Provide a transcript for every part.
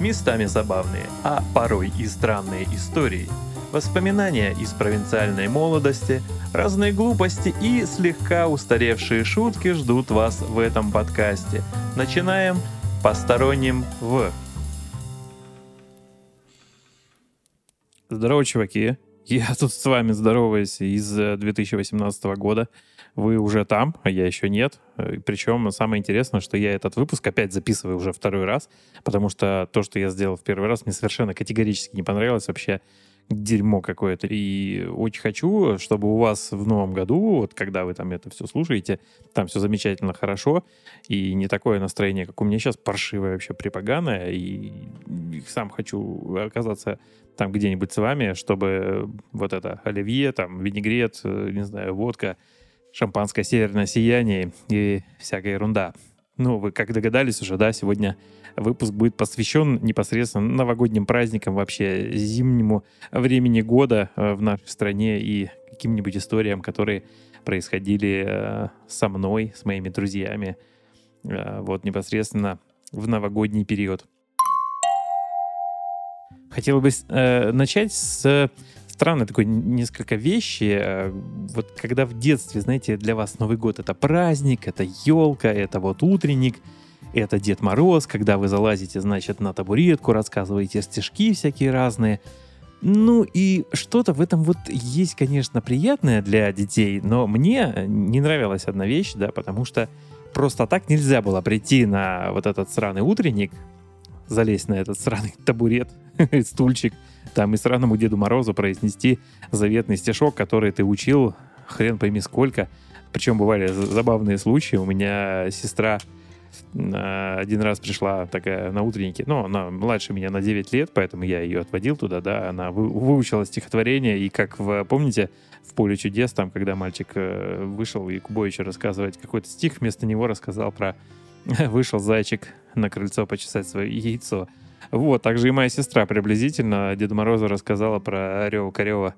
местами забавные, а порой и странные истории, воспоминания из провинциальной молодости, разные глупости и слегка устаревшие шутки ждут вас в этом подкасте. Начинаем посторонним в... Здорово, чуваки. Я тут с вами здороваюсь из 2018 года. Вы уже там, а я еще нет. Причем самое интересное, что я этот выпуск опять записываю уже второй раз, потому что то, что я сделал в первый раз, мне совершенно категорически не понравилось вообще дерьмо какое-то. И очень хочу, чтобы у вас в новом году, вот когда вы там это все слушаете, там все замечательно хорошо, и не такое настроение, как у меня сейчас, паршивое вообще припоганое, и сам хочу оказаться там где-нибудь с вами, чтобы вот это оливье, там винегрет, э, не знаю, водка, шампанское северное сияние и всякая ерунда. Ну, вы как догадались уже, да, сегодня выпуск будет посвящен непосредственно новогодним праздникам, вообще зимнему времени года э, в нашей стране и каким-нибудь историям, которые происходили э, со мной, с моими друзьями, вот непосредственно в новогодний период. Хотел бы э, начать с странной такой несколько вещи. Э, вот когда в детстве, знаете, для вас Новый год это праздник, это елка, это вот утренник, это Дед Мороз, когда вы залазите, значит, на табуретку, рассказываете стишки всякие разные. Ну и что-то в этом вот есть, конечно, приятное для детей, но мне не нравилась одна вещь, да, потому что просто так нельзя было прийти на вот этот сраный утренник, залезть на этот сраный табурет, стульчик, там и сраному Деду Морозу произнести заветный стишок, который ты учил, хрен пойми сколько. Причем бывали забавные случаи. У меня сестра один раз пришла такая на утреннике, ну, она младше меня на 9 лет, поэтому я ее отводил туда, да, она выучила стихотворение, и как в, помните, в «Поле чудес», там, когда мальчик э, вышел и Кубовичу рассказывать какой-то стих, вместо него рассказал про «Вышел зайчик на крыльцо почесать свое яйцо». Вот, также и моя сестра приблизительно Деду Морозу рассказала про Орева Корева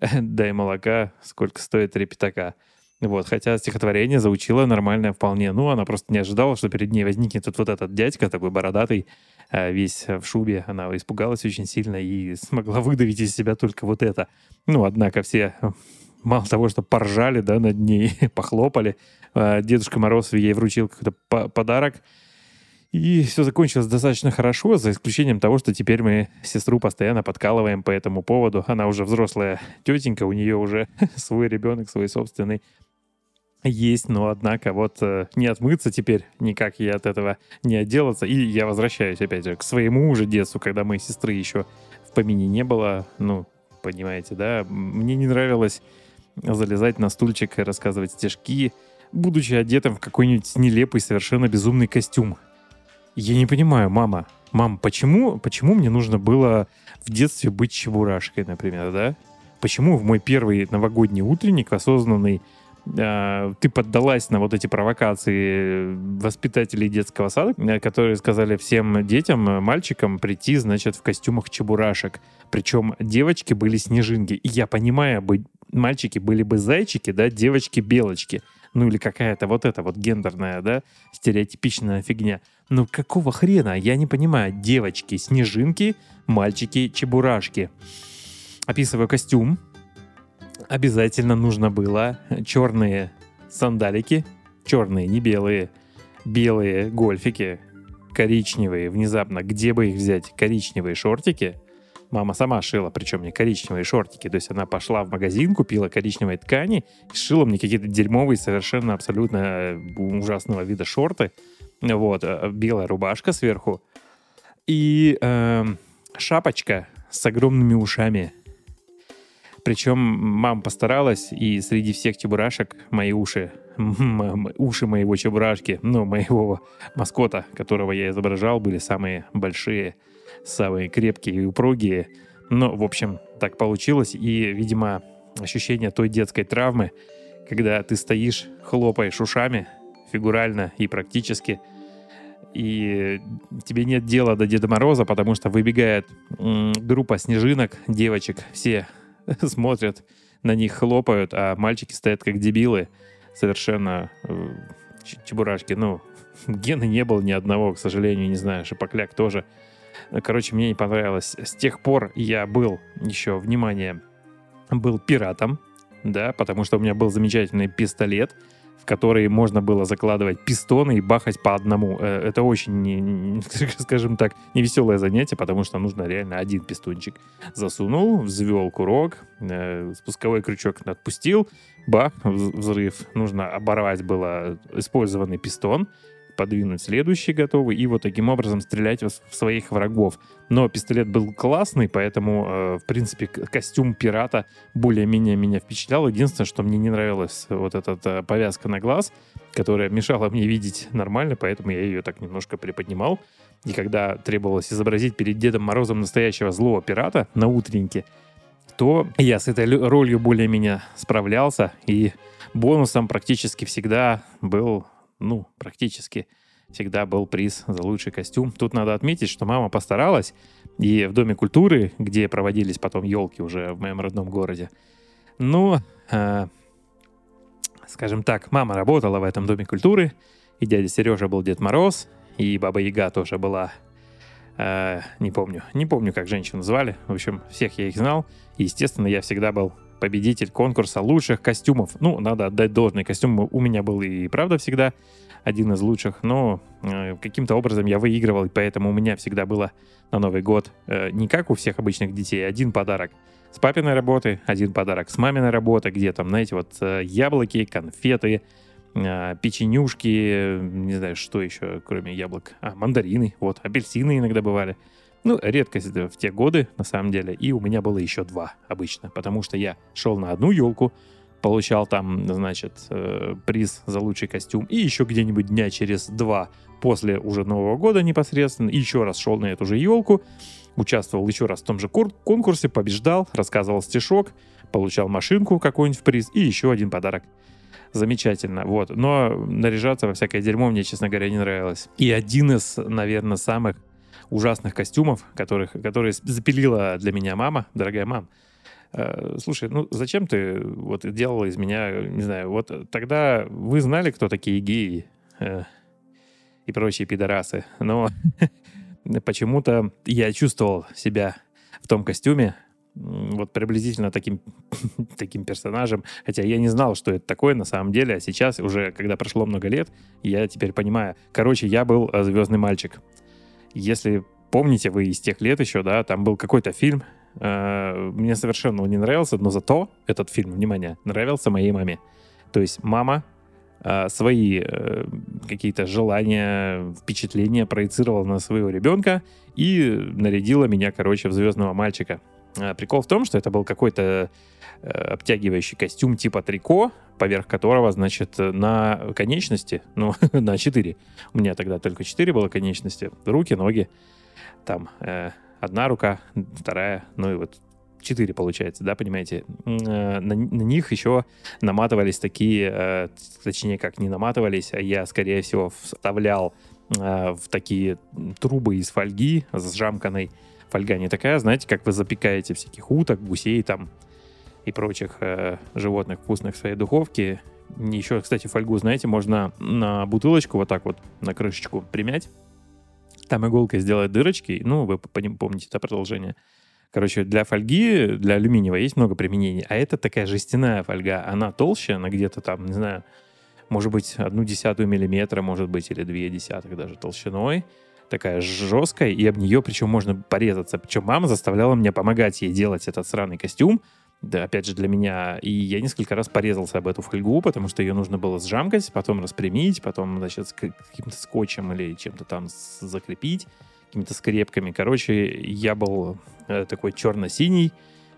«Дай молока, сколько стоит три пятака». Вот, хотя стихотворение заучила нормальное вполне. Ну, она просто не ожидала, что перед ней возникнет вот, этот дядька такой бородатый, а, весь в шубе. Она испугалась очень сильно и смогла выдавить из себя только вот это. Ну, однако все мало того, что поржали, да, над ней, похлопали. А, Дедушка Мороз ей вручил какой-то подарок — и все закончилось достаточно хорошо, за исключением того, что теперь мы сестру постоянно подкалываем по этому поводу. Она уже взрослая тетенька, у нее уже свой ребенок, свой собственный есть, но однако вот э, не отмыться теперь никак ей от этого не отделаться. И я возвращаюсь опять же к своему уже детству, когда моей сестры еще в помине не было. Ну, понимаете, да? Мне не нравилось залезать на стульчик и рассказывать стишки, будучи одетым в какой-нибудь нелепый, совершенно безумный костюм. Я не понимаю, мама. Мам, почему, почему мне нужно было в детстве быть чебурашкой, например, да? Почему в мой первый новогодний утренник осознанный э, ты поддалась на вот эти провокации воспитателей детского сада, э, которые сказали всем детям, э, мальчикам прийти, значит, в костюмах чебурашек. Причем девочки были снежинки. И я понимаю, бы, мальчики были бы зайчики, да, девочки белочки ну или какая-то вот эта вот гендерная, да, стереотипичная фигня. Ну какого хрена? Я не понимаю. Девочки, снежинки, мальчики, чебурашки. Описываю костюм. Обязательно нужно было черные сандалики, черные, не белые, белые гольфики, коричневые, внезапно, где бы их взять, коричневые шортики — Мама сама шила, причем мне коричневые шортики. То есть она пошла в магазин, купила коричневые ткани и шила мне какие-то дерьмовые, совершенно абсолютно э, ужасного вида шорты. Вот, э, белая рубашка сверху. И э, шапочка с огромными ушами. Причем мама постаралась, и среди всех чебурашек мои уши, уши моего чебурашки, ну, моего маскота, которого я изображал, были самые большие – самые крепкие и упругие. Но, в общем, так получилось. И, видимо, ощущение той детской травмы, когда ты стоишь, хлопаешь ушами, фигурально и практически, и тебе нет дела до Деда Мороза, потому что выбегает группа снежинок, девочек, все смотрят на них, хлопают, а мальчики стоят как дебилы, совершенно э, чебурашки. Ну, Гены не было ни одного, к сожалению, не знаю, Шапокляк тоже Короче, мне не понравилось. С тех пор я был еще, внимание, был пиратом, да, потому что у меня был замечательный пистолет, в который можно было закладывать пистоны и бахать по одному. Э, это очень, скажем так, невеселое занятие, потому что нужно реально один пистончик. Засунул, взвел курок, э, спусковой крючок отпустил, бах, взрыв. Нужно оборвать было использованный пистон, подвинуть следующий готовый и вот таким образом стрелять в своих врагов. Но пистолет был классный, поэтому, э, в принципе, костюм пирата более-менее меня впечатлял. Единственное, что мне не нравилась вот эта э, повязка на глаз, которая мешала мне видеть нормально, поэтому я ее так немножко приподнимал. И когда требовалось изобразить перед Дедом Морозом настоящего злого пирата на утреннике, то я с этой ролью более-менее справлялся, и бонусом практически всегда был ну, практически всегда был приз за лучший костюм. Тут надо отметить, что мама постаралась, и в Доме культуры, где проводились потом елки уже в моем родном городе, ну, э, скажем так, мама работала в этом Доме культуры, и дядя Сережа был Дед Мороз, и Баба Яга тоже была, э, не помню, не помню, как женщину звали, в общем, всех я их знал, и, естественно, я всегда был победитель конкурса лучших костюмов. Ну, надо отдать должный костюм у меня был и правда всегда один из лучших, но э, каким-то образом я выигрывал, и поэтому у меня всегда было на Новый год э, не как у всех обычных детей, один подарок с папиной работы, один подарок с маминой работы, где там, знаете, вот э, яблоки, конфеты, э, печенюшки, не знаю, что еще, кроме яблок, а, мандарины, вот, апельсины иногда бывали. Ну, редкость в те годы, на самом деле. И у меня было еще два обычно, потому что я шел на одну елку, получал там, значит, э, приз за лучший костюм, и еще где-нибудь дня через два после уже Нового года непосредственно, еще раз шел на эту же елку, участвовал еще раз в том же конкурсе, побеждал, рассказывал стишок, получал машинку какую-нибудь в приз и еще один подарок. Замечательно, вот. Но наряжаться во всякое дерьмо мне, честно говоря, не нравилось. И один из, наверное, самых ужасных костюмов, которых, которые запилила для меня мама, дорогая мама. Э, слушай, ну зачем ты вот делала из меня, не знаю, вот тогда вы знали, кто такие геи э, и прочие пидорасы, но почему-то я чувствовал себя в том костюме, вот приблизительно таким, таким персонажем. Хотя я не знал, что это такое на самом деле, а сейчас уже, когда прошло много лет, я теперь понимаю. Короче, я был э, звездный мальчик. Если помните вы из тех лет еще, да, там был какой-то фильм, э, мне совершенно он не нравился, но зато этот фильм, внимание, нравился моей маме. То есть мама э, свои э, какие-то желания, впечатления проецировала на своего ребенка и нарядила меня, короче, в звездного мальчика. А прикол в том, что это был какой-то э, обтягивающий костюм типа трико, поверх которого, значит, на конечности, ну, на 4. У меня тогда только 4 было конечности. Руки, ноги, там э, одна рука, вторая, ну и вот 4 получается, да, понимаете? Э, на, на них еще наматывались такие, э, точнее, как не наматывались, а я, скорее всего, вставлял в такие трубы из фольги с жамканой фольга не такая, знаете, как вы запекаете всяких уток, гусей там и прочих э, животных вкусных в своей духовке. Еще, кстати, фольгу, знаете, можно на бутылочку вот так вот на крышечку примять. Там иголкой сделать дырочки. Ну, вы помните это продолжение. Короче, для фольги, для алюминиевой есть много применений. А это такая жестяная фольга. Она толще, она где-то там, не знаю, может быть, одну десятую миллиметра, может быть, или две десятых даже толщиной такая жесткая, и об нее причем можно порезаться. Причем мама заставляла меня помогать ей делать этот сраный костюм, да, опять же, для меня. И я несколько раз порезался об эту фольгу, потому что ее нужно было сжамкать, потом распрямить, потом, значит, каким-то скотчем или чем-то там закрепить, какими-то скрепками. Короче, я был э, такой черно-синий,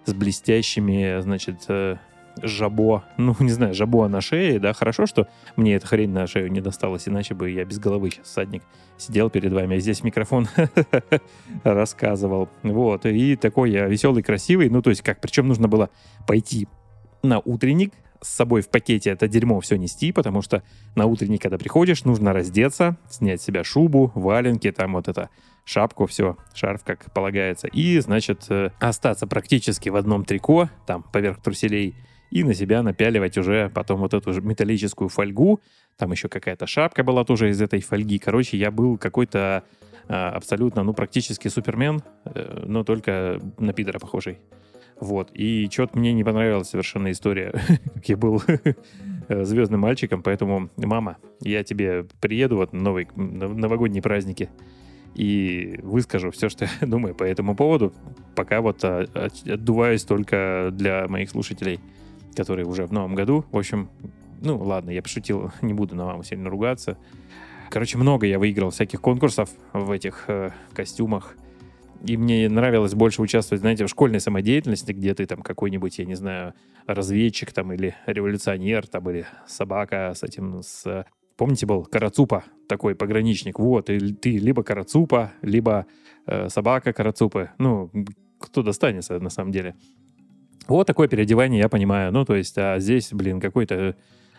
с блестящими, значит, э, жабо, ну, не знаю, жабо на шее, да, хорошо, что мне эта хрень на шею не досталась, иначе бы я без головы сейчас садник сидел перед вами, а здесь микрофон рассказывал. Вот, и такой я веселый, красивый, ну, то есть как, причем нужно было пойти на утренник, с собой в пакете это дерьмо все нести, потому что на утренник, когда приходишь, нужно раздеться, снять с себя шубу, валенки, там вот это шапку, все, шарф, как полагается, и, значит, э, остаться практически в одном трико, там, поверх труселей, и на себя напяливать уже потом вот эту металлическую фольгу. Там еще какая-то шапка была тоже из этой фольги. Короче, я был какой-то а, абсолютно, ну, практически супермен, э, но только на пидора похожий. Вот. И что-то мне не понравилась совершенно история, как я был звездным мальчиком, поэтому, мама, я тебе приеду вот на новый, новогодние праздники и выскажу все, что я думаю по этому поводу. Пока вот а, отдуваюсь только для моих слушателей который уже в новом году. В общем, ну ладно, я пошутил, не буду на маму сильно ругаться. Короче, много я выиграл всяких конкурсов в этих э, костюмах. И мне нравилось больше участвовать, знаете, в школьной самодеятельности, где ты там какой-нибудь, я не знаю, разведчик там или революционер, там или собака с этим, с... Помните, был Карацупа, такой пограничник? Вот, и ты либо Карацупа, либо э, собака Карацупы. Ну, кто достанется на самом деле. Вот такое переодевание я понимаю. Ну, то есть, а здесь, блин, какой-то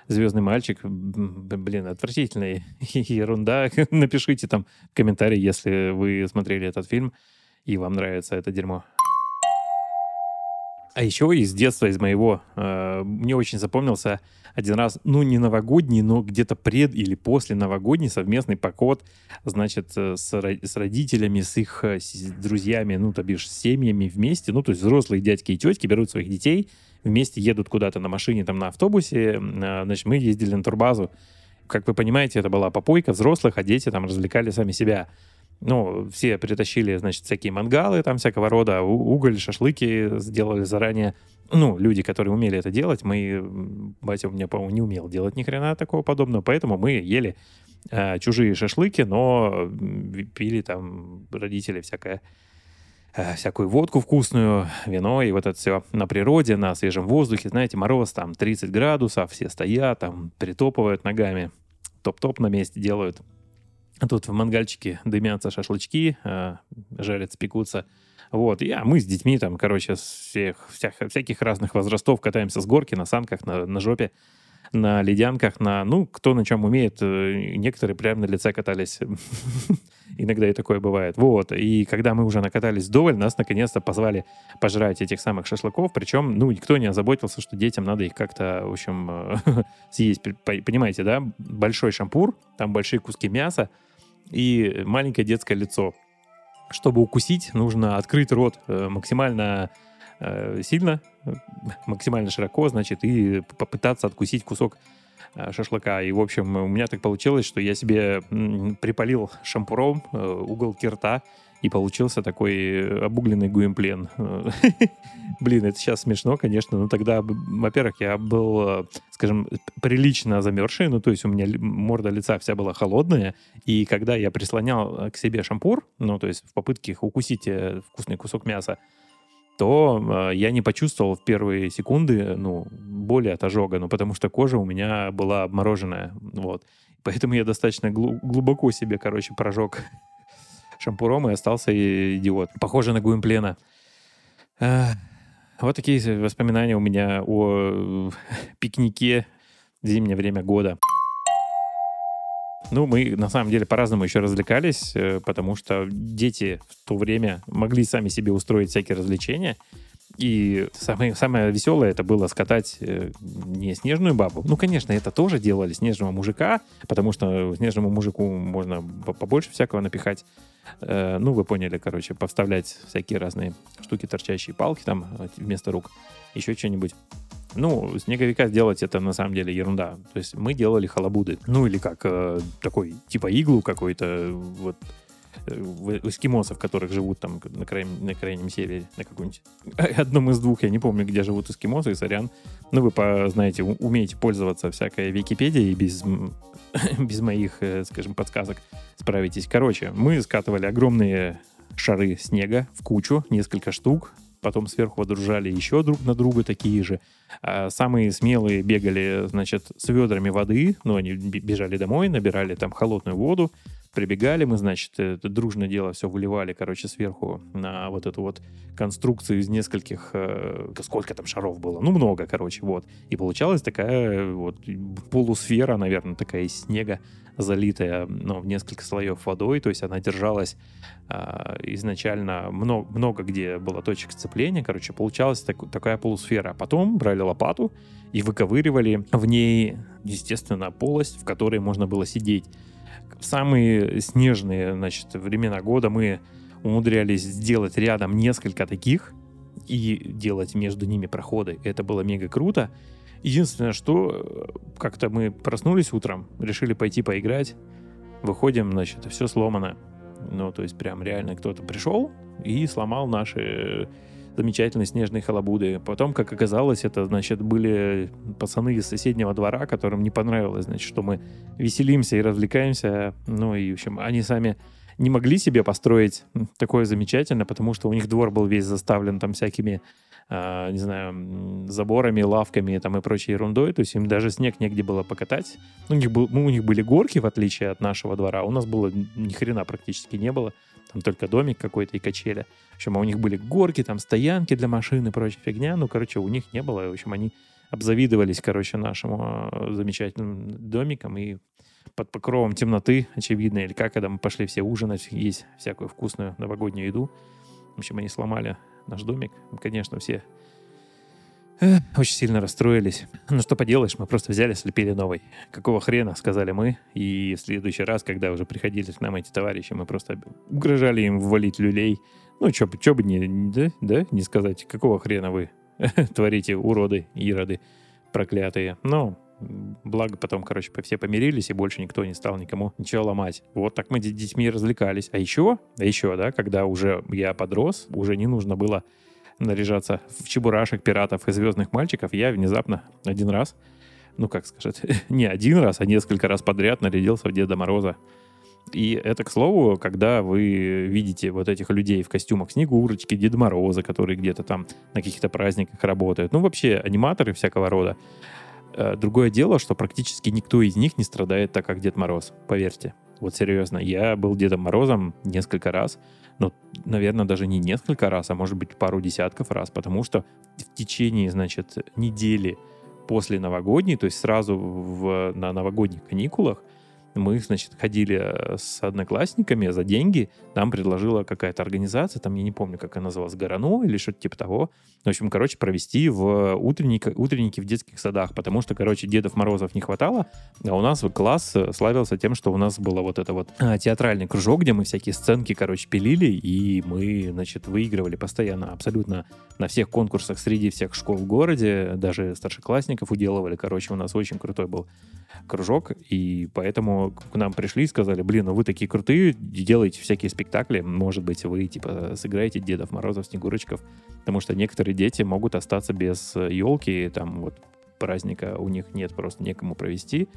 звездный мальчик, блин, отвратительная ерунда. Напишите там комментарий, если вы смотрели этот фильм и вам нравится это дерьмо. А еще из детства, из моего, э, мне очень запомнился один раз, ну, не новогодний, но где-то пред или после новогодний совместный поход, значит, э, с, с родителями, с их э, с друзьями, ну, то бишь, с семьями вместе, ну, то есть взрослые дядьки и тетки берут своих детей, вместе едут куда-то на машине, там, на автобусе, э, значит, мы ездили на турбазу. Как вы понимаете, это была попойка взрослых, а дети там развлекали сами себя. Ну, все притащили, значит, всякие мангалы там всякого рода, уголь, шашлыки сделали заранее. Ну, люди, которые умели это делать, мы, батя у меня, по-моему, не умел делать ни хрена такого подобного, поэтому мы ели э, чужие шашлыки, но пили там родители всякое э, всякую водку вкусную, вино и вот это все на природе, на свежем воздухе. Знаете, мороз там 30 градусов, все стоят там, притопывают ногами, топ-топ на месте делают. А тут в мангальчике дымятся шашлычки, э, жарятся, пекутся. Вот, и, а мы с детьми там, короче, всех, всех, всяких разных возрастов катаемся с горки, на санках, на, на жопе, на ледянках, на, ну, кто на чем умеет. Э, некоторые прямо на лице катались. Иногда и такое бывает. Вот, и когда мы уже накатались вдоволь, нас наконец-то позвали пожрать этих самых шашлыков, причем, ну, никто не озаботился, что детям надо их как-то, в общем, э, съесть. Понимаете, да? Большой шампур, там большие куски мяса, и маленькое детское лицо. Чтобы укусить, нужно открыть рот э, максимально э, сильно, максимально широко, значит, и попытаться откусить кусок э, шашлыка. И, в общем, у меня так получилось, что я себе припалил шампуром угол кирта, и получился такой э, обугленный гуимплен. Блин, это сейчас смешно, конечно, но тогда, во-первых, я был, э, скажем, прилично замерзший, ну, то есть у меня морда лица вся была холодная, и когда я прислонял э, к себе шампур, ну, то есть в попытке укусить вкусный кусок мяса, то э, я не почувствовал в первые секунды, ну, боли от ожога, ну, потому что кожа у меня была обмороженная, вот. Поэтому я достаточно глу- глубоко себе, короче, прожег шампуром и остался идиот. Похоже на Гуимплена. Вот такие воспоминания у меня о пикнике в зимнее время года. Ну, мы на самом деле по-разному еще развлекались, э, потому что дети в то время могли сами себе устроить всякие развлечения. И самое, самое веселое это было скатать э, не снежную бабу. Ну, конечно, это тоже делали снежного мужика, потому что снежному мужику можно побольше всякого напихать. Э, ну, вы поняли, короче, повставлять всякие разные штуки, торчащие палки там вместо рук, еще что-нибудь. Ну, снеговика сделать это на самом деле ерунда. То есть мы делали халабуды. Ну, или как э, такой, типа иглу какой-то, вот у эскимосов, которых живут там на, крайнем, на крайнем севере, на каком-нибудь одном из двух, я не помню, где живут эскимосы, сорян. Ну, вы по, знаете, умеете пользоваться всякой Википедией без, без моих, э, скажем, подсказок справитесь. Короче, мы скатывали огромные шары снега в кучу, несколько штук, потом сверху водружали еще друг на друга такие же. А самые смелые бегали, значит, с ведрами воды, ну, они бежали домой, набирали там холодную воду, прибегали мы, значит, это дружное дело все выливали, короче, сверху на вот эту вот конструкцию из нескольких, э, сколько там шаров было, ну, много, короче, вот. И получалась такая вот полусфера, наверное, такая из снега, залитая, ну, в несколько слоев водой, то есть она держалась э, изначально много, много где было точек сцепления, короче, получалась так, такая полусфера. А потом брали лопату и выковыривали в ней, естественно, полость, в которой можно было сидеть. В самые снежные, значит, времена года мы умудрялись сделать рядом несколько таких и делать между ними проходы. Это было мега круто. Единственное, что э, как-то мы проснулись утром, решили пойти поиграть, выходим, значит, все сломано. Ну, то есть прям реально кто-то пришел и сломал наши замечательные снежные халабуды. Потом, как оказалось, это, значит, были пацаны из соседнего двора, которым не понравилось, значит, что мы веселимся и развлекаемся. Ну, и, в общем, они сами не могли себе построить такое замечательно, потому что у них двор был весь заставлен там всякими э, не знаю, заборами, лавками там, и прочей ерундой, то есть им даже снег негде было покатать. Ну, у них, был, ну, у них были горки, в отличие от нашего двора, у нас было ни хрена практически не было, там только домик какой-то и качели. В общем, а у них были горки, там стоянки для машин и прочая фигня, ну, короче, у них не было, в общем, они обзавидовались, короче, нашему а, замечательным домиком и под покровом темноты, очевидно, или как, когда мы пошли все ужинать, есть всякую вкусную новогоднюю еду. В общем, они сломали наш домик. Конечно, все э, очень сильно расстроились. Ну что поделаешь, мы просто взяли, слепили новый. Какого хрена, сказали мы. И в следующий раз, когда уже приходили к нам эти товарищи, мы просто угрожали им ввалить люлей. Ну, бы, чё бы не, да, да, не сказать, какого хрена вы творите, уроды, ироды проклятые. Но Благо потом, короче, все помирились, и больше никто не стал никому ничего ломать. Вот так мы с детьми развлекались. А еще, а еще, да, когда уже я подрос, уже не нужно было наряжаться в чебурашек, пиратов и звездных мальчиков, я внезапно один раз, ну как сказать, не один раз, а несколько раз подряд нарядился в Деда Мороза. И это, к слову, когда вы видите вот этих людей в костюмах Снегурочки, Деда Мороза, которые где-то там на каких-то праздниках работают, ну вообще аниматоры всякого рода, Э, другое дело, что практически никто из них не страдает так, как Дед Мороз, поверьте. Вот серьезно, я был Дедом Морозом несколько раз, ну, наверное, даже не несколько раз, а может быть пару десятков раз, потому что в течение, значит, недели после новогодней, то есть сразу в, на новогодних каникулах, мы, значит, ходили э, с одноклассниками за деньги. Нам предложила какая-то организация, там я не помню, как она называлась, Горано или что-то типа того. В общем, короче, провести в утренник, утренники в детских садах, потому что, короче, Дедов Морозов не хватало, а у нас класс э, славился тем, что у нас было вот это вот а, театральный кружок, где мы всякие сценки, короче, пилили, и мы, значит, выигрывали постоянно абсолютно на всех конкурсах среди всех школ в городе, даже старшеклассников уделывали. Короче, у нас очень крутой был кружок, и поэтому к нам пришли и сказали, блин, ну вы такие крутые, делаете всякие спектакли, может быть, вы, типа, сыграете Дедов Морозов, Снегурочков, потому что некоторые дети могут остаться без елки, там, вот, праздника у них нет, просто некому провести,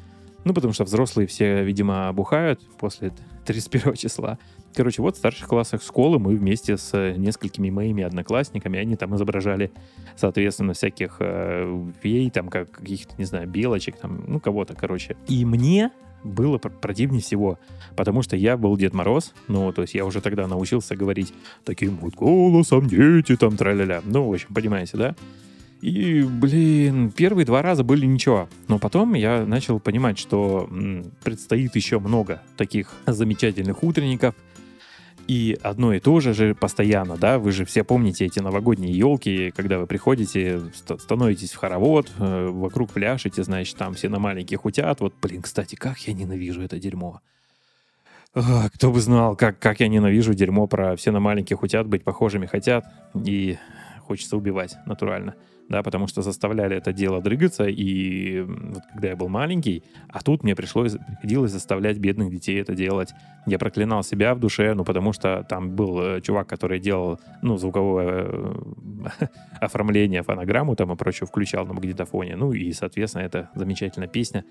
ну, потому что взрослые все, видимо, бухают после 31 числа. Короче, вот в старших классах школы мы вместе с несколькими моими одноклассниками, они там изображали, соответственно, всяких э, фей, там, как каких-то, не знаю, белочек, там, ну, кого-то, короче. И мне было противнее всего, потому что я был Дед Мороз, ну, то есть я уже тогда научился говорить таким вот голосом, дети там, тра-ля-ля. Ну, в общем, понимаете, да? И, блин, первые два раза были ничего. Но потом я начал понимать, что предстоит еще много таких замечательных утренников. И одно и то же же постоянно, да, вы же все помните эти новогодние елки, когда вы приходите, становитесь в хоровод, э, вокруг пляшете, значит, там все на маленьких утят. Вот, блин, кстати, как я ненавижу это дерьмо. А, кто бы знал, как, как я ненавижу дерьмо про все на маленьких утят быть похожими хотят. И хочется убивать натурально да, потому что заставляли это дело дрыгаться, и вот когда я был маленький, а тут мне пришлось, приходилось заставлять бедных детей это делать. Я проклинал себя в душе, ну, потому что там был э, чувак, который делал, ну, звуковое э, оформление, фонограмму там и прочее включал на магнитофоне, ну, и, соответственно, это замечательная песня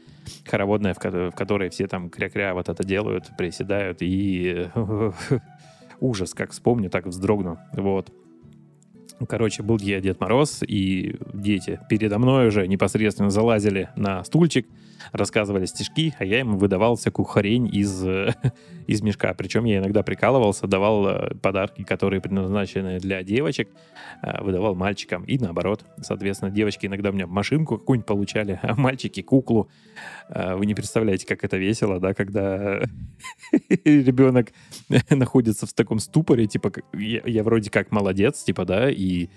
хороводная, в, ко- в которой все там кря-кря вот это делают, приседают, и ужас, как вспомню, так вздрогну, вот. Короче, был я Дед Мороз, и дети передо мной уже непосредственно залазили на стульчик, рассказывали стишки, а я им выдавал всякую хрень из, из мешка. Причем я иногда прикалывался, давал э, подарки, которые предназначены для девочек, э, выдавал мальчикам и наоборот. Соответственно, девочки иногда у меня машинку какую-нибудь получали, а мальчики куклу. Э, вы не представляете, как это весело, да, когда ребенок находится в таком ступоре, типа, я, я вроде как молодец, типа, да, и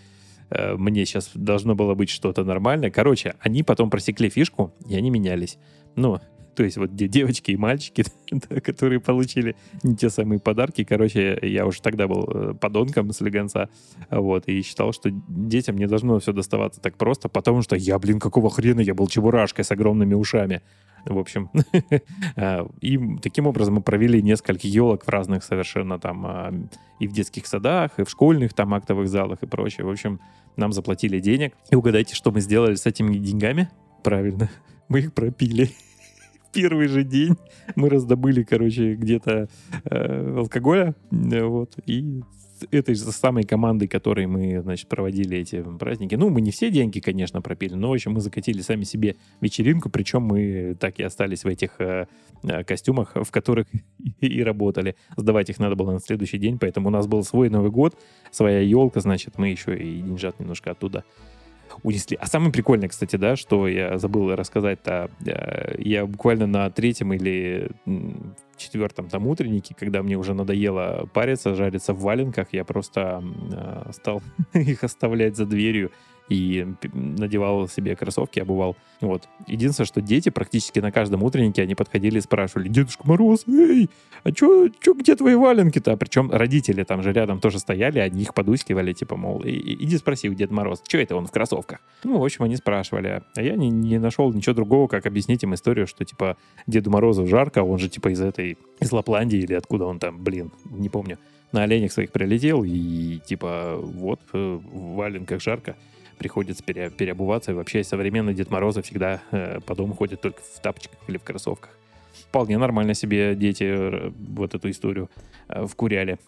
мне сейчас должно было быть что-то нормальное. Короче, они потом просекли фишку, и они менялись. Ну, то есть вот девочки и мальчики, которые получили не те самые подарки. Короче, я уже тогда был э, подонком слегонца, вот, и считал, что детям не должно все доставаться так просто, потому что я, блин, какого хрена, я был чебурашкой с огромными ушами. В общем, а, и таким образом мы провели несколько елок в разных совершенно там а, и в детских садах, и в школьных там актовых залах и прочее. В общем, нам заплатили денег. И угадайте, что мы сделали с этими деньгами? Правильно, мы их пропили первый же день мы раздобыли, короче, где-то э, алкоголя, вот, и этой же самой командой, которой мы, значит, проводили эти праздники. Ну, мы не все деньги, конечно, пропили, но, в общем, мы закатили сами себе вечеринку, причем мы так и остались в этих э, э костюмах, в которых и работали. Сдавать их надо было на следующий день, поэтому у нас был свой Новый год, своя елка, значит, мы еще и деньжат немножко оттуда унесли. А самое прикольное, кстати, да, что я забыл рассказать-то, э, я буквально на третьем или четвертом там утреннике, когда мне уже надоело париться, жариться в валенках, я просто э, стал их оставлять за дверью и надевал себе кроссовки, обувал. Вот. Единственное, что дети практически на каждом утреннике они подходили и спрашивали, Дедушка Мороз, эй, а чё, чё где твои валенки-то? Причем родители там же рядом тоже стояли, одни их подускивали, типа, мол, иди спроси у Деда Мороз, что это он в кроссовках? Ну, в общем, они спрашивали. А я не, не нашел ничего другого, как объяснить им историю, что, типа, Деду Морозу жарко, он же, типа, из этой, из Лапландии или откуда он там, блин, не помню на оленях своих прилетел, и типа вот в валенках жарко приходится пере, переобуваться. И вообще современные Дед Морозы всегда э, по дому ходят только в тапочках или в кроссовках. Вполне нормально себе дети э, вот эту историю э, вкуряли.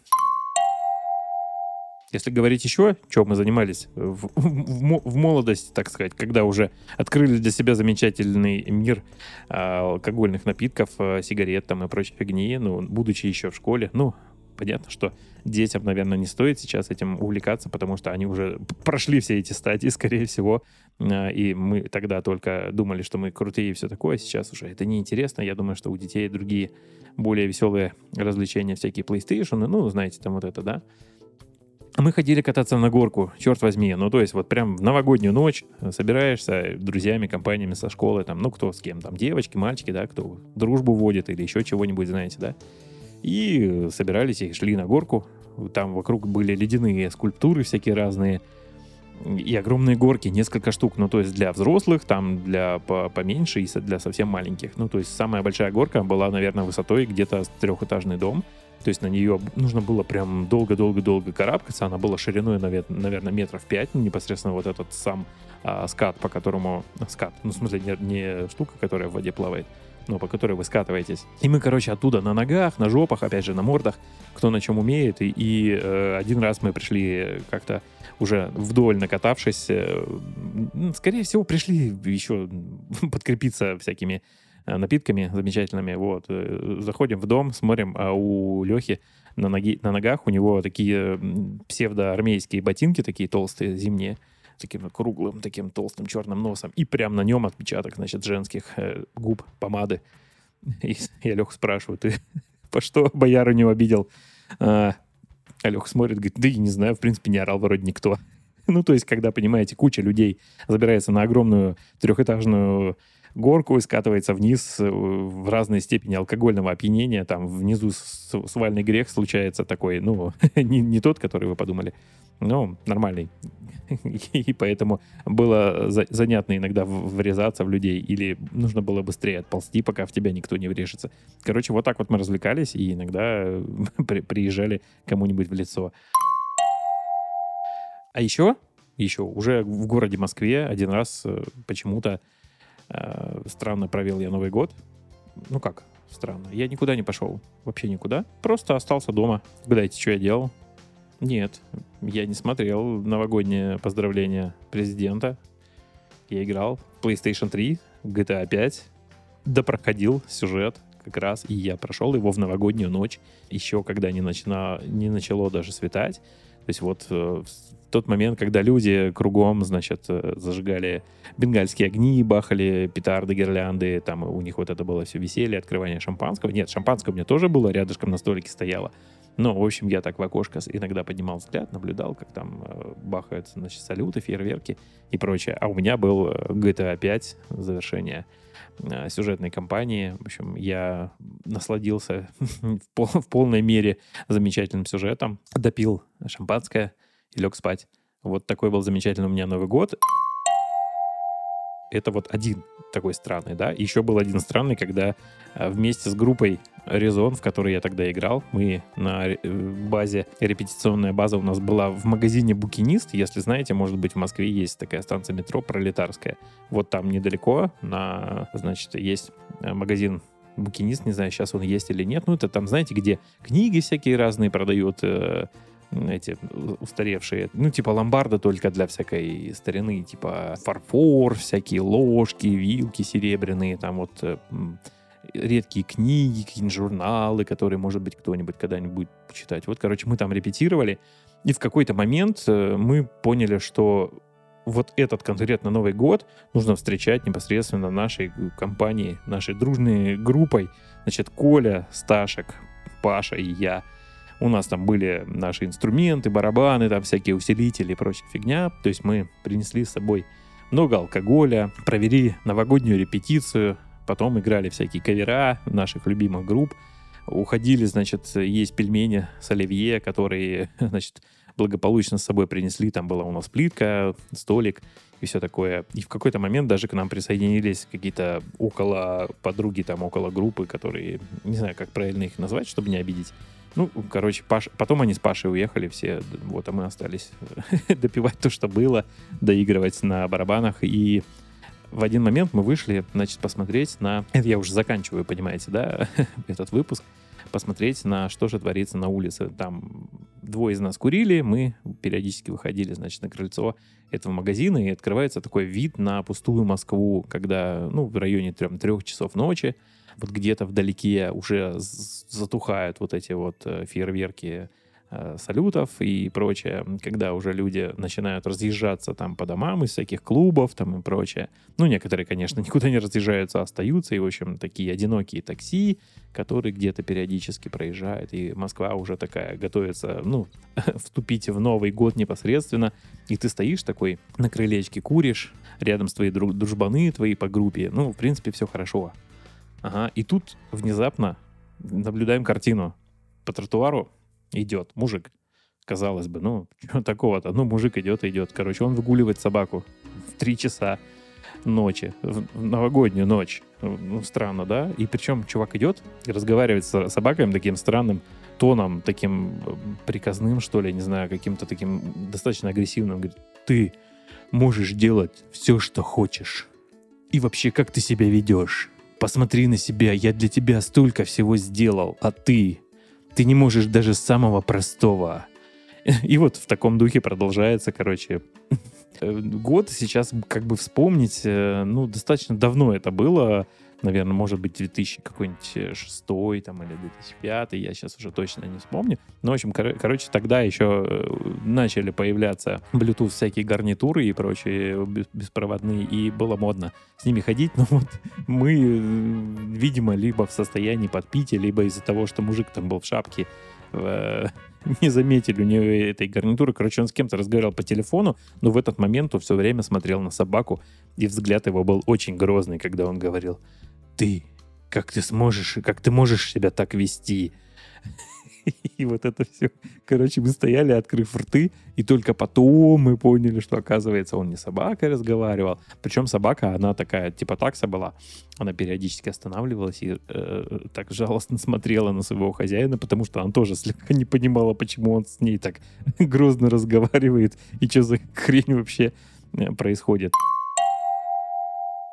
Если говорить еще, чем мы занимались в, в, в молодости, так сказать, когда уже открыли для себя замечательный мир э, алкогольных напитков, э, сигарет там и прочей фигни, ну, будучи еще в школе, ну, понятно, что детям, наверное, не стоит сейчас этим увлекаться, потому что они уже прошли все эти стадии, скорее всего, а, и мы тогда только думали, что мы крутые и все такое, сейчас уже это неинтересно. Я думаю, что у детей другие более веселые развлечения, всякие PlayStation, ну, знаете, там вот это, да. Мы ходили кататься на горку, черт возьми. Ну, то есть вот прям в новогоднюю ночь собираешься друзьями, компаниями со школы, там, ну, кто с кем, там, девочки, мальчики, да, кто дружбу водит или еще чего-нибудь, знаете, да. И собирались и шли на горку. Там вокруг были ледяные скульптуры всякие разные. И огромные горки, несколько штук. Ну, то есть для взрослых, там для поменьше и для совсем маленьких. Ну, то есть самая большая горка была, наверное, высотой где-то трехэтажный дом. То есть на нее нужно было прям долго-долго-долго карабкаться. Она была шириной, наверное, метров пять. Непосредственно вот этот сам а, скат, по которому... Скат, ну, в смысле, не, не штука, которая в воде плавает, ну, по которой вы скатываетесь. И мы, короче, оттуда на ногах, на жопах, опять же, на мордах, кто на чем умеет. И, и э, один раз мы пришли как-то уже вдоль накатавшись, э, скорее всего, пришли еще подкрепиться всякими э, напитками замечательными. Вот. Э, заходим в дом, смотрим, а у Лехи на, ноги, на ногах у него такие псевдоармейские ботинки, такие толстые, зимние таким круглым, таким толстым черным носом, и прям на нем отпечаток, значит, женских э, губ, помады. И я Леху спрашиваю, ты по что бояру не обидел? А, Леха смотрит, говорит, да я не знаю, в принципе, не орал вроде никто. Ну, то есть, когда, понимаете, куча людей забирается на огромную трехэтажную горку и скатывается вниз э, в разной степени алкогольного опьянения. Там внизу свальный грех случается такой, ну, не, не тот, который вы подумали, но нормальный. И поэтому было занятно иногда врезаться в людей или нужно было быстрее отползти, пока в тебя никто не врежется. Короче, вот так вот мы развлекались и иногда приезжали кому-нибудь в лицо. А еще, еще уже в городе Москве один раз э, почему-то Э, странно провел я Новый год. Ну как странно? Я никуда не пошел. Вообще никуда. Просто остался дома. Угадайте, что я делал? Нет, я не смотрел новогоднее поздравление президента. Я играл в PlayStation 3, GTA 5, да проходил сюжет как раз, и я прошел его в новогоднюю ночь, еще когда не, начина, не начало даже светать. То есть вот э, в тот момент, когда люди кругом, значит, э, зажигали бенгальские огни, бахали петарды, гирлянды, там у них вот это было все веселье, открывание шампанского. Нет, шампанское у меня тоже было, рядышком на столике стояло. Но, в общем, я так в окошко иногда поднимал взгляд, наблюдал, как там э, бахаются, значит, салюты, фейерверки и прочее. А у меня был GTA 5, завершение Э, сюжетной кампании. В общем, я насладился в полной мере замечательным сюжетом, допил шампанское и лег спать. Вот такой был замечательный у меня Новый год. Это вот один такой странный, да. Еще был один странный, когда э, вместе с группой Резон, в которой я тогда играл, мы на э, базе, репетиционная база у нас была в магазине «Букинист». Если знаете, может быть, в Москве есть такая станция метро «Пролетарская». Вот там недалеко, на, значит, есть э, магазин букинист, не знаю, сейчас он есть или нет, ну это там, знаете, где книги всякие разные продают, эти устаревшие, ну, типа ломбарда только для всякой старины, типа фарфор, всякие ложки, вилки серебряные, там вот э, редкие книги, какие-нибудь журналы, которые, может быть, кто-нибудь когда-нибудь будет почитать. Вот, короче, мы там репетировали, и в какой-то момент э, мы поняли, что вот этот конкретно Новый год нужно встречать непосредственно нашей компании, нашей дружной группой. Значит, Коля, Сташек, Паша и я. У нас там были наши инструменты, барабаны, там всякие усилители и прочая фигня. То есть мы принесли с собой много алкоголя, провели новогоднюю репетицию, потом играли всякие кавера наших любимых групп, уходили, значит, есть пельмени с оливье, которые, значит, благополучно с собой принесли. Там была у нас плитка, столик и все такое. И в какой-то момент даже к нам присоединились какие-то около подруги, там, около группы, которые, не знаю, как правильно их назвать, чтобы не обидеть. Ну, короче, Паш... потом они с Пашей уехали все, вот, а мы остались допивать то, что было, доигрывать на барабанах. И в один момент мы вышли, значит, посмотреть на... Это я уже заканчиваю, понимаете, да, этот выпуск. Посмотреть на что же творится на улице. Там двое из нас курили, мы периодически выходили, значит, на крыльцо этого магазина, и открывается такой вид на пустую Москву, когда, ну, в районе трех, трех часов ночи, вот где-то вдалеке уже затухают вот эти вот э, фейерверки салютов и прочее, когда уже люди начинают разъезжаться там по домам из всяких клубов там и прочее. Ну, некоторые, конечно, никуда не разъезжаются, а остаются, и, в общем, такие одинокие такси, которые где-то периодически проезжают, и Москва уже такая готовится, ну, вступить в Новый год непосредственно, и ты стоишь такой на крылечке, куришь, рядом с твои друг, дружбаны твои по группе, ну, в принципе, все хорошо. Ага, и тут внезапно наблюдаем картину. По тротуару идет мужик. Казалось бы, ну, такого-то? Ну, мужик идет идет. Короче, он выгуливает собаку в три часа ночи, в новогоднюю ночь. Ну, странно, да? И причем чувак идет и разговаривает с собакой таким странным тоном, таким э, приказным, что ли, не знаю, каким-то таким достаточно агрессивным. Говорит, ты можешь делать все, что хочешь. И вообще, как ты себя ведешь? Посмотри на себя, я для тебя столько всего сделал, а ты ты не можешь даже самого простого. И вот в таком духе продолжается, короче, год сейчас как бы вспомнить, э, ну, достаточно давно это было, наверное, может быть, 2000 какой-нибудь шестой там или 2005, я сейчас уже точно не вспомню. Но, в общем, кор- короче, тогда еще э, начали появляться Bluetooth всякие гарнитуры и прочие беспроводные, и было модно с ними ходить, но вот мы, э, видимо, либо в состоянии подпития, либо из-за того, что мужик там был в шапке, э, не заметили у нее этой гарнитуры. Короче, он с кем-то разговаривал по телефону, но в этот момент он все время смотрел на собаку, и взгляд его был очень грозный, когда он говорил, ты, как ты сможешь, как ты можешь себя так вести? И вот это все. Короче, мы стояли, открыв рты, и только потом мы поняли, что, оказывается, он не собакой разговаривал. Причем собака, она такая, типа такса была. Она периодически останавливалась и э, так жалостно смотрела на своего хозяина, потому что она тоже слегка не понимала, почему он с ней так грозно разговаривает, и что за хрень вообще э, происходит.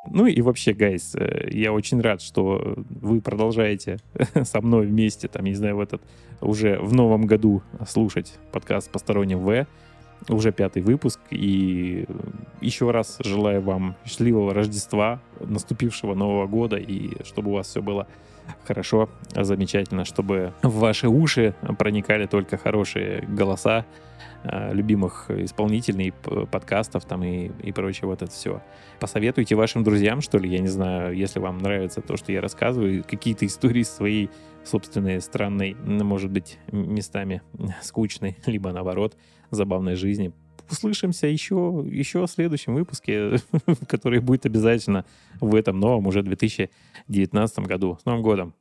Ну и вообще, гайс, э, я очень рад, что вы продолжаете со мной вместе, там, не знаю, в этот уже в новом году слушать подкаст «Посторонним В». Уже пятый выпуск. И еще раз желаю вам счастливого Рождества, наступившего Нового года, и чтобы у вас все было хорошо, замечательно, чтобы в ваши уши проникали только хорошие голоса, Э, любимых исполнителей, подкастов там и, и прочее вот это все. Посоветуйте вашим друзьям, что ли, я не знаю, если вам нравится то, что я рассказываю, какие-то истории своей собственной странной, может быть, местами скучной, либо наоборот, забавной жизни. Услышимся еще, еще в следующем выпуске, который будет обязательно в этом новом, уже 2019 году. С Новым годом!